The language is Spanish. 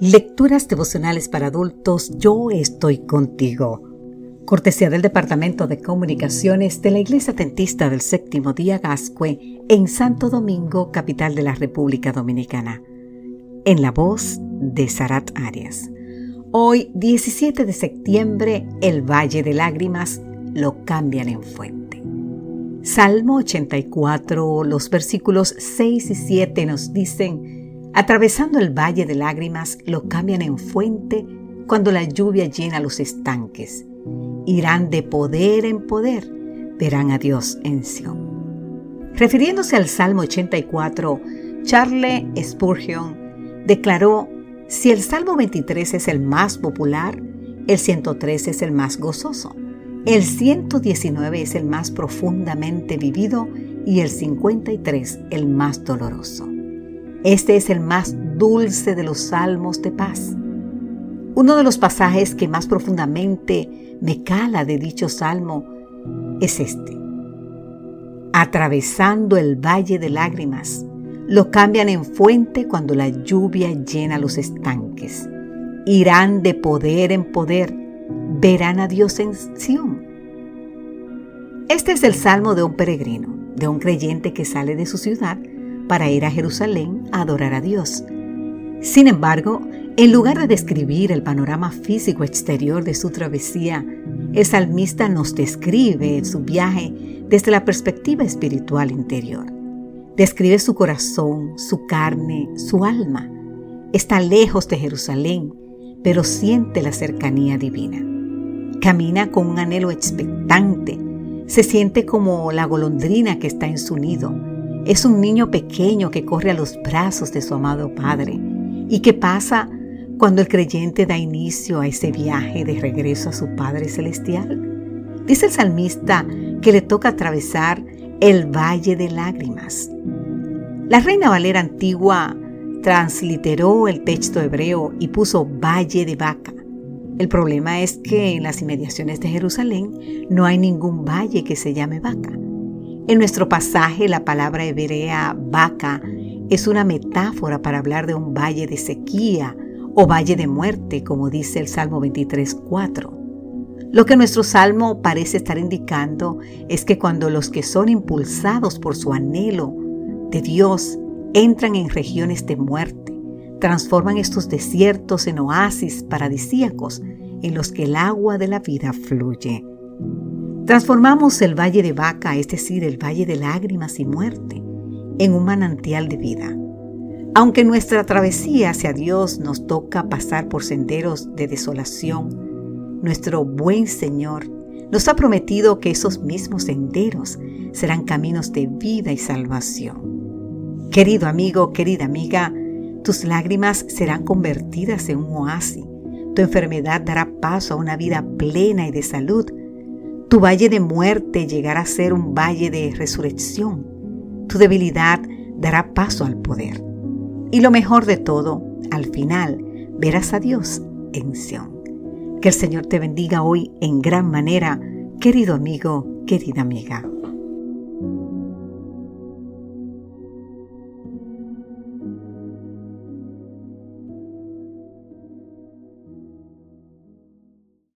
Lecturas devocionales para adultos, yo estoy contigo. Cortesía del Departamento de Comunicaciones de la Iglesia Tentista del Séptimo Día Gascue en Santo Domingo, capital de la República Dominicana. En la voz de Sarat Arias. Hoy, 17 de septiembre, el Valle de Lágrimas lo cambian en fuente. Salmo 84, los versículos 6 y 7 nos dicen, Atravesando el valle de lágrimas, lo cambian en fuente cuando la lluvia llena los estanques. Irán de poder en poder, verán a Dios en Sion. Refiriéndose al Salmo 84, Charles Spurgeon declaró, si el Salmo 23 es el más popular, el 103 es el más gozoso, el 119 es el más profundamente vivido y el 53 el más doloroso. Este es el más dulce de los salmos de paz. Uno de los pasajes que más profundamente me cala de dicho salmo es este. Atravesando el valle de lágrimas, lo cambian en fuente cuando la lluvia llena los estanques. Irán de poder en poder, verán a Dios en Sión. Este es el salmo de un peregrino, de un creyente que sale de su ciudad para ir a Jerusalén a adorar a Dios. Sin embargo, en lugar de describir el panorama físico exterior de su travesía, el salmista nos describe su viaje desde la perspectiva espiritual interior. Describe su corazón, su carne, su alma. Está lejos de Jerusalén, pero siente la cercanía divina. Camina con un anhelo expectante. Se siente como la golondrina que está en su nido, es un niño pequeño que corre a los brazos de su amado Padre. ¿Y qué pasa cuando el creyente da inicio a ese viaje de regreso a su Padre Celestial? Dice el salmista que le toca atravesar el valle de lágrimas. La Reina Valera antigua transliteró el texto hebreo y puso valle de vaca. El problema es que en las inmediaciones de Jerusalén no hay ningún valle que se llame vaca. En nuestro pasaje, la palabra hebrea vaca es una metáfora para hablar de un valle de sequía o valle de muerte, como dice el Salmo 23.4. Lo que nuestro salmo parece estar indicando es que cuando los que son impulsados por su anhelo de Dios entran en regiones de muerte, transforman estos desiertos en oasis paradisíacos en los que el agua de la vida fluye. Transformamos el valle de vaca, es decir, el valle de lágrimas y muerte, en un manantial de vida. Aunque nuestra travesía hacia Dios nos toca pasar por senderos de desolación, nuestro buen Señor nos ha prometido que esos mismos senderos serán caminos de vida y salvación. Querido amigo, querida amiga, tus lágrimas serán convertidas en un oasis. Tu enfermedad dará paso a una vida plena y de salud tu valle de muerte llegará a ser un valle de resurrección. Tu debilidad dará paso al poder. Y lo mejor de todo, al final, verás a Dios en Sión. Que el Señor te bendiga hoy en gran manera, querido amigo, querida amiga.